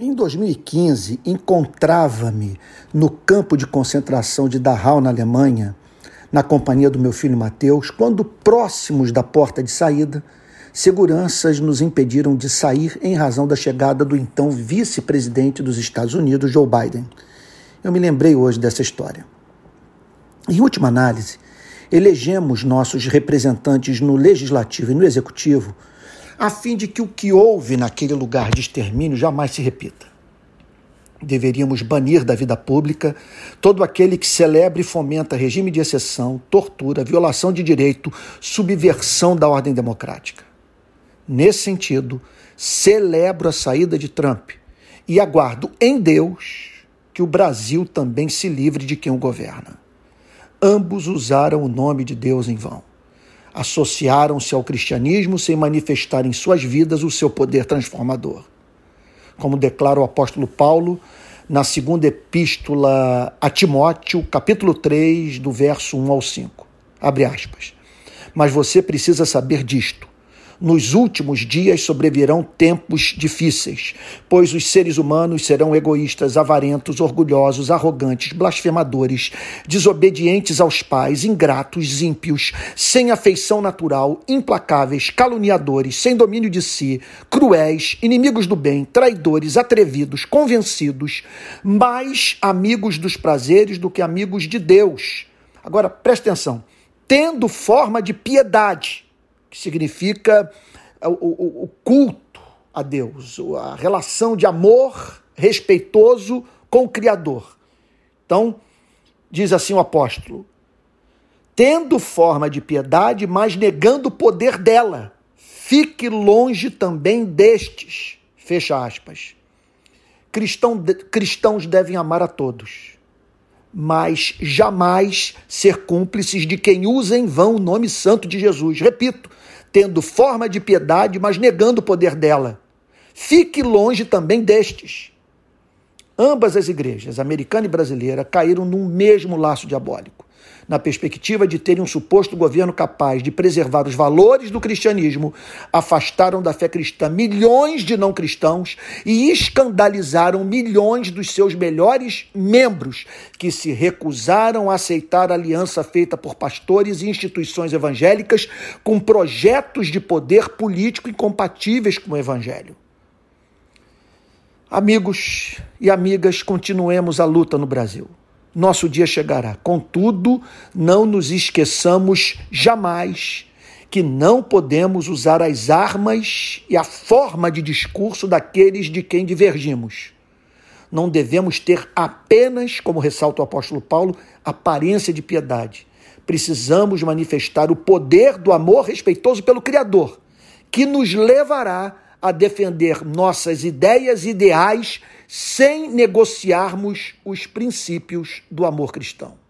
Em 2015, encontrava-me no campo de concentração de Dachau, na Alemanha, na companhia do meu filho Mateus, quando, próximos da porta de saída, seguranças nos impediram de sair em razão da chegada do então vice-presidente dos Estados Unidos, Joe Biden. Eu me lembrei hoje dessa história. Em última análise, elegemos nossos representantes no legislativo e no executivo a fim de que o que houve naquele lugar de extermínio jamais se repita. Deveríamos banir da vida pública todo aquele que celebra e fomenta regime de exceção, tortura, violação de direito, subversão da ordem democrática. Nesse sentido, celebro a saída de Trump e aguardo em Deus que o Brasil também se livre de quem o governa. Ambos usaram o nome de Deus em vão associaram-se ao cristianismo sem manifestar em suas vidas o seu poder transformador. Como declara o apóstolo Paulo na segunda epístola a Timóteo, capítulo 3, do verso 1 ao 5. Abre aspas. Mas você precisa saber disto nos últimos dias sobrevirão tempos difíceis, pois os seres humanos serão egoístas, avarentos, orgulhosos, arrogantes, blasfemadores, desobedientes aos pais, ingratos, ímpios, sem afeição natural, implacáveis, caluniadores, sem domínio de si, cruéis, inimigos do bem, traidores, atrevidos, convencidos, mais amigos dos prazeres do que amigos de Deus. Agora, presta atenção. Tendo forma de piedade que significa o, o, o culto a Deus, a relação de amor respeitoso com o Criador. Então, diz assim o apóstolo: tendo forma de piedade, mas negando o poder dela, fique longe também destes. Fecha aspas. Cristão, cristãos devem amar a todos, mas jamais ser cúmplices de quem usa em vão o nome santo de Jesus. Repito, tendo forma de piedade, mas negando o poder dela. Fique longe também destes. Ambas as igrejas, americana e brasileira, caíram num mesmo laço diabólico na perspectiva de terem um suposto governo capaz de preservar os valores do cristianismo, afastaram da fé cristã milhões de não cristãos e escandalizaram milhões dos seus melhores membros, que se recusaram a aceitar a aliança feita por pastores e instituições evangélicas com projetos de poder político incompatíveis com o evangelho. Amigos e amigas, continuemos a luta no Brasil nosso dia chegará. Contudo, não nos esqueçamos jamais que não podemos usar as armas e a forma de discurso daqueles de quem divergimos. Não devemos ter apenas, como ressalta o apóstolo Paulo, aparência de piedade. Precisamos manifestar o poder do amor respeitoso pelo Criador, que nos levará a defender nossas ideias ideais sem negociarmos os princípios do amor cristão.